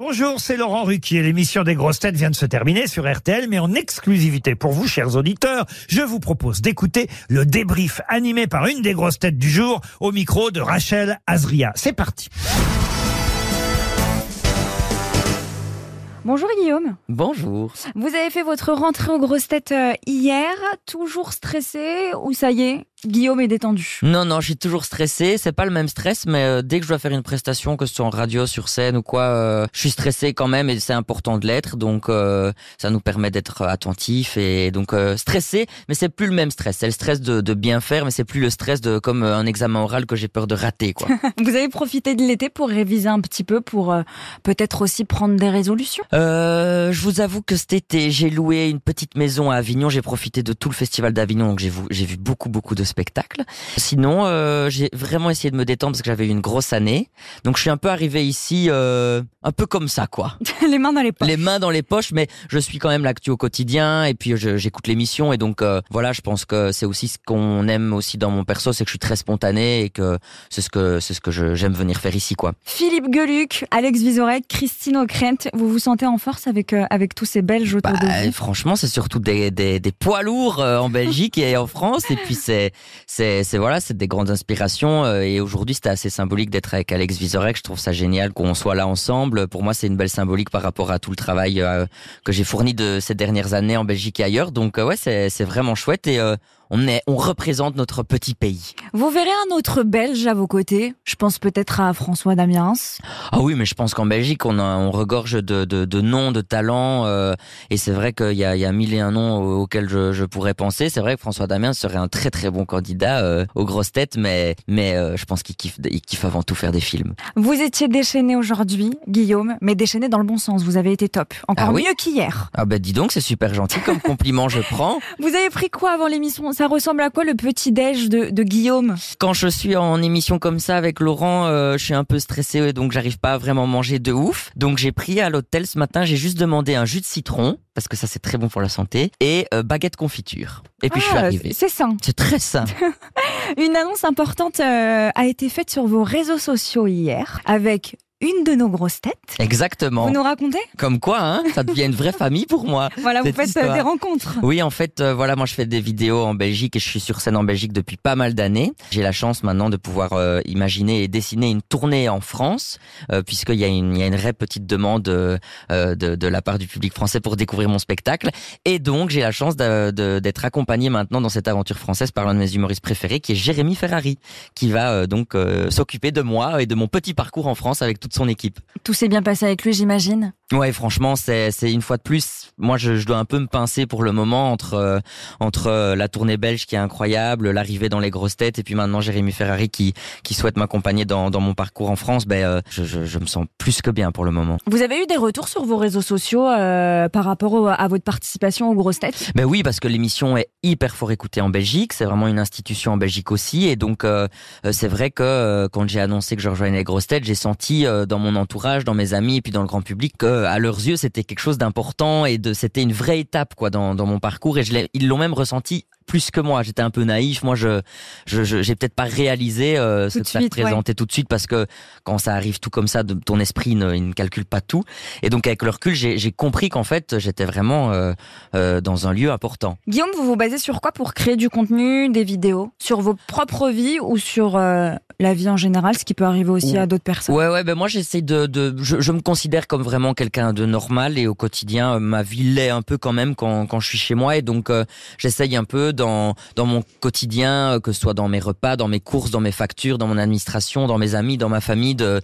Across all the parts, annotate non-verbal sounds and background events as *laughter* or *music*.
Bonjour, c'est Laurent Ruquier. L'émission des grosses têtes vient de se terminer sur RTL, mais en exclusivité pour vous, chers auditeurs, je vous propose d'écouter le débrief animé par une des grosses têtes du jour au micro de Rachel Azria. C'est parti. Bonjour Guillaume. Bonjour. Vous avez fait votre rentrée aux grosses têtes euh, hier, toujours stressé ou ça y est, Guillaume est détendu. Non, non, je suis toujours stressé. C'est pas le même stress, mais euh, dès que je dois faire une prestation, que ce soit en radio, sur scène ou quoi, euh, je suis stressé quand même et c'est important de l'être. Donc, euh, ça nous permet d'être attentif et donc stressé, mais c'est plus le même stress. C'est le stress de, de bien faire, mais c'est plus le stress de comme un examen oral que j'ai peur de rater, quoi. *laughs* Vous avez profité de l'été pour réviser un petit peu, pour peut-être aussi prendre des résolutions? je vous avoue que cet été, j'ai loué une petite maison à Avignon. J'ai profité de tout le festival d'Avignon, donc j'ai vu, j'ai vu beaucoup, beaucoup de spectacle. Sinon, euh, j'ai vraiment essayé de me détendre parce que j'avais eu une grosse année. Donc je suis un peu arrivé ici euh, un peu comme ça, quoi. *laughs* les mains dans les poches. Les mains dans les poches, mais je suis quand même l'actu au quotidien et puis j'écoute l'émission et donc euh, voilà, je pense que c'est aussi ce qu'on aime aussi dans mon perso, c'est que je suis très spontané et que c'est ce que c'est ce que j'aime venir faire ici, quoi. Philippe Geluc, Alex Vizorek, Christine O'Krent, vous vous sentez en force avec avec tous ces Belges autour de bah, vous? Franchement, c'est surtout des, des, des poids lourds en Belgique et en France et puis c'est c'est voilà, c'est des grandes inspirations. Euh, et aujourd'hui, c'était assez symbolique d'être avec Alex Vizorek. Je trouve ça génial qu'on soit là ensemble. Pour moi, c'est une belle symbolique par rapport à tout le travail euh, que j'ai fourni de ces dernières années en Belgique et ailleurs. Donc euh, ouais, c'est vraiment chouette et on est, on représente notre petit pays. Vous verrez un autre Belge à vos côtés. Je pense peut-être à François Damiens. Ah oui, mais je pense qu'en Belgique, on, on regorge de, de, de noms, de talents, euh, et c'est vrai qu'il y a, il y a mille et un noms auxquels je, je pourrais penser. C'est vrai que François Damiens serait un très très bon candidat euh, aux grosses têtes, mais mais euh, je pense qu'il kiffe, il kiffe avant tout faire des films. Vous étiez déchaîné aujourd'hui, Guillaume, mais déchaîné dans le bon sens. Vous avez été top, encore ah mieux qu'hier. Ah ben dis donc, c'est super gentil comme compliment, je prends. *laughs* Vous avez pris quoi avant l'émission? Ça ressemble à quoi le petit déj de, de, Guillaume? Quand je suis en émission comme ça avec Laurent, euh, je suis un peu stressé donc j'arrive pas à vraiment manger de ouf. Donc j'ai pris à l'hôtel ce matin, j'ai juste demandé un jus de citron parce que ça c'est très bon pour la santé et euh, baguette confiture. Et puis je suis ah, arrivé. C'est sain. C'est très sain. *laughs* Une annonce importante euh, a été faite sur vos réseaux sociaux hier avec une de nos grosses têtes. Exactement. Vous nous racontez? Comme quoi, hein, ça devient une vraie famille pour moi. *laughs* Voilà, vous faites euh, des rencontres. Oui, en fait, euh, voilà, moi je fais des vidéos en Belgique et je suis sur scène en Belgique depuis pas mal d'années. J'ai la chance maintenant de pouvoir euh, imaginer et dessiner une tournée en France, puisqu'il y a une, il y a une vraie petite demande de, de, la part du public français pour découvrir mon spectacle. Et donc, j'ai la chance d'être accompagné maintenant dans cette aventure française par l'un de mes humoristes préférés, qui est Jérémy Ferrari, qui va donc s'occuper de moi et de mon petit parcours en France avec tout Tout s'est bien passé avec lui, j'imagine. Ouais, franchement, c'est c'est une fois de plus. Moi, je, je, dois un peu me pincer pour le moment entre euh, entre euh, la tournée belge qui est incroyable, l'arrivée dans les grosses têtes, et puis maintenant Jérémy Ferrari qui qui souhaite m'accompagner dans dans mon parcours en France. Ben, euh, je, je, je, me sens plus que bien pour le moment. Vous avez eu des retours sur vos réseaux sociaux par rapport à votre participation aux grosses têtes? Ben oui, parce que l'émission est hyper fort écoutée en Belgique. C'est vraiment une institution en Belgique aussi, et donc c'est vrai que quand j'ai annoncé que je rejoignais les grosses têtes, j'ai senti dans mon entourage, dans mes amis et puis dans le grand public que à leurs yeux c'était quelque chose d'important et de c'était une vraie étape quoi dans, dans mon parcours et je ils l'ont même ressenti plus que moi. J'étais un peu naïf. Moi, je, je, j'ai peut-être pas réalisé euh, ce faire présenter tout de suite parce que quand ça arrive tout comme ça, de, ton esprit ne, il ne calcule pas tout. Et donc, avec le recul, j'ai compris qu'en fait, j'étais vraiment euh, euh, dans un lieu important. Guillaume, vous vous basez sur quoi pour créer du contenu, des vidéos? Sur vos propres vies ou sur euh, la vie en général, ce qui peut arriver aussi à d'autres personnes? Ouais, ouais. Ben moi, j'essaie de, de je, je, me considère comme vraiment quelqu'un de normal et au quotidien, ma vie l'est un peu quand même quand, quand je suis chez moi et donc j'essaye un peu dans, mon quotidien, euh, que ce soit dans mes repas, dans mes courses, dans mes factures, dans mon administration, dans mes amis, dans ma famille, de,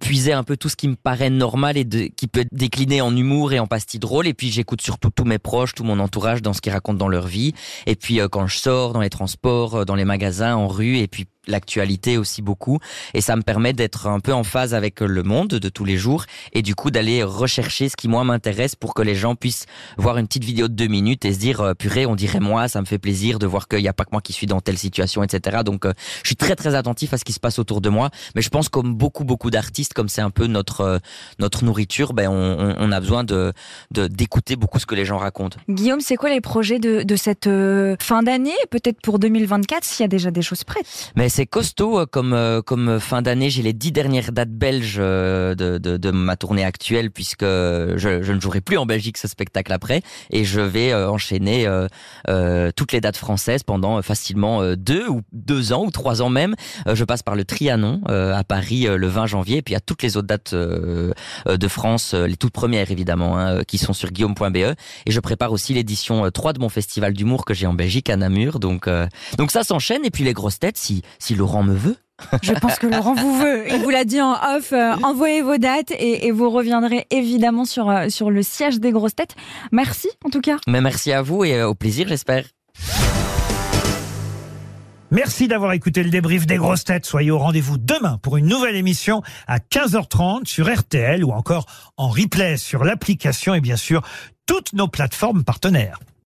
puiser un peu tout ce qui me paraît normal et qui peut être décliné en humour et en pastilles drôles. Et puis j'écoute surtout tous mes proches, tout mon entourage dans ce qu'ils racontent dans leur vie. Et puis euh, quand je sors dans les transports, euh, dans les magasins, en rue, et puis l'actualité aussi beaucoup. Et ça me permet d'être un peu en phase avec le monde de tous les jours et du coup d'aller rechercher ce qui moi m'intéresse pour que les gens puissent voir une petite vidéo de deux minutes et se dire euh, purée on dirait moi ça me fait plaisir de voir qu'il n'y a pas que moi qui suis dans telle situation etc donc euh, je suis très très attentif à ce qui se passe autour de moi. Mais je pense comme beaucoup beaucoup d'artistes comme c'est un peu notre euh, notre nourriture ben on, on, a besoin de d'écouter beaucoup ce que les gens racontent. Guillaume c'est quoi les projets de, de cette fin d'année? Peut-être pour 2024 s'il y a déjà des choses prêtes. Mais c'est costaud euh, comme euh, comme fin d'année. J'ai les dix dernières dates belges euh, de, de, de ma tournée actuelle puisque je, je, ne jouerai plus en Belgique ce spectacle après et je vais enchaîner toutes les dates françaises pendant facilement deux ou deux ans ou trois ans même. je passe par le Trianon à Paris le 20 janvier et puis a toutes les autres dates de France, les toutes premières évidemment, hein, qui sont sur guillaume.be et je prépare aussi l'édition 3 de mon festival d'humour que j'ai en Belgique à Namur. Donc donc ça s'enchaîne et puis les grosses têtes si si Laurent me veut. Je pense que Laurent vous veut. Il vous l'a dit en off. Euh, envoyez vos dates et, vous reviendrez évidemment sur, euh, sur le siège des grosses têtes. Merci en tout cas. Mais merci à vous et euh, au plaisir, j'espère. Merci d'avoir écouté le débrief des grosses têtes. Soyez au rendez-vous demain pour une nouvelle émission à 15h30 sur RTL ou encore en replay sur l'application et bien sûr toutes nos plateformes partenaires.